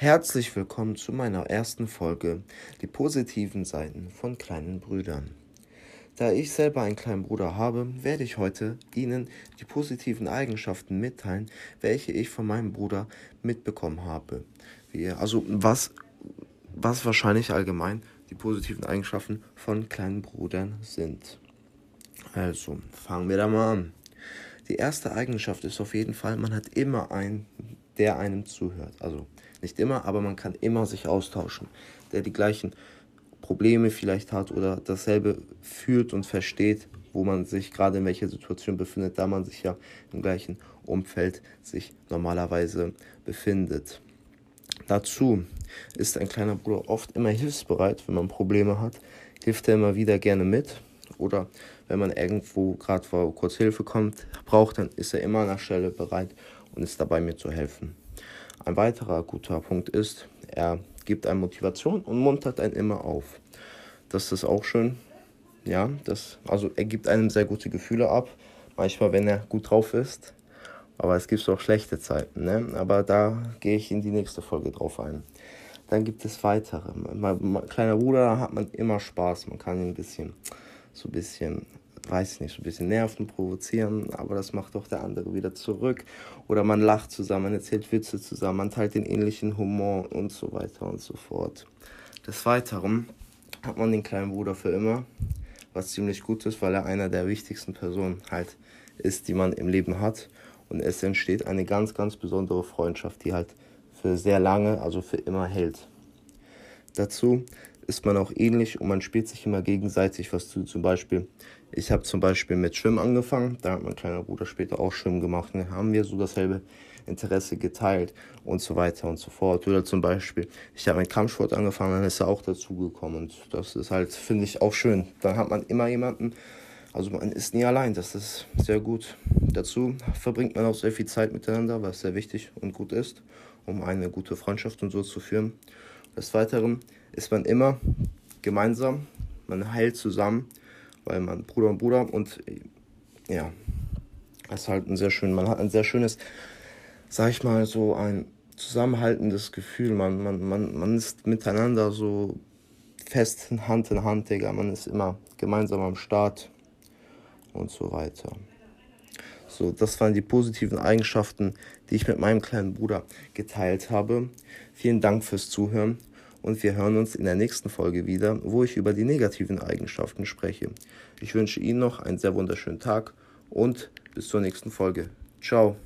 Herzlich willkommen zu meiner ersten Folge, die positiven Seiten von kleinen Brüdern. Da ich selber einen kleinen Bruder habe, werde ich heute Ihnen die positiven Eigenschaften mitteilen, welche ich von meinem Bruder mitbekommen habe. Also was, was wahrscheinlich allgemein die positiven Eigenschaften von kleinen Brüdern sind. Also, fangen wir da mal an. Die erste Eigenschaft ist auf jeden Fall, man hat immer einen, der einem zuhört. Also nicht immer, aber man kann immer sich austauschen, der die gleichen Probleme vielleicht hat oder dasselbe fühlt und versteht, wo man sich gerade in welcher Situation befindet, da man sich ja im gleichen Umfeld sich normalerweise befindet. Dazu ist ein kleiner Bruder oft immer hilfsbereit, wenn man Probleme hat, hilft er immer wieder gerne mit oder wenn man irgendwo gerade kurz Hilfe kommt, braucht, dann ist er immer an der Stelle bereit und ist dabei mir zu helfen. Ein weiterer guter Punkt ist, er gibt einem Motivation und muntert einen immer auf. Das ist auch schön. Ja, das, also er gibt einem sehr gute Gefühle ab. Manchmal, wenn er gut drauf ist. Aber es gibt auch schlechte Zeiten. Ne? Aber da gehe ich in die nächste Folge drauf ein. Dann gibt es weitere. Mein, mein kleiner Bruder, da hat man immer Spaß. Man kann ihn ein bisschen, so ein bisschen weiß ich nicht, ein bisschen nerven, provozieren, aber das macht doch der andere wieder zurück. Oder man lacht zusammen, man erzählt Witze zusammen, man teilt den ähnlichen Humor und so weiter und so fort. Des Weiteren hat man den kleinen Bruder für immer, was ziemlich gut ist, weil er einer der wichtigsten Personen halt ist, die man im Leben hat. Und es entsteht eine ganz, ganz besondere Freundschaft, die halt für sehr lange, also für immer hält. Dazu ist man auch ähnlich und man spielt sich immer gegenseitig was zu. Zum Beispiel, ich habe zum Beispiel mit Schwimmen angefangen, da hat mein kleiner Bruder später auch Schwimmen gemacht. Dann haben wir so dasselbe Interesse geteilt und so weiter und so fort. Oder zum Beispiel, ich habe mit Kampfsport angefangen, dann ist er auch dazugekommen. Und das ist halt, finde ich, auch schön. Dann hat man immer jemanden, also man ist nie allein, das ist sehr gut. Dazu verbringt man auch sehr viel Zeit miteinander, was sehr wichtig und gut ist, um eine gute Freundschaft und so zu führen. Des Weiteren ist man immer gemeinsam, man heilt zusammen, weil man Bruder und Bruder und ja, es ist halt ein sehr schön, man hat ein sehr schönes, sag ich mal, so ein zusammenhaltendes Gefühl. Man, man, man, man ist miteinander so fest Hand in Hand, Digga. Man ist immer gemeinsam am Start und so weiter. So, das waren die positiven Eigenschaften, die ich mit meinem kleinen Bruder geteilt habe. Vielen Dank fürs Zuhören und wir hören uns in der nächsten Folge wieder, wo ich über die negativen Eigenschaften spreche. Ich wünsche Ihnen noch einen sehr wunderschönen Tag und bis zur nächsten Folge. Ciao.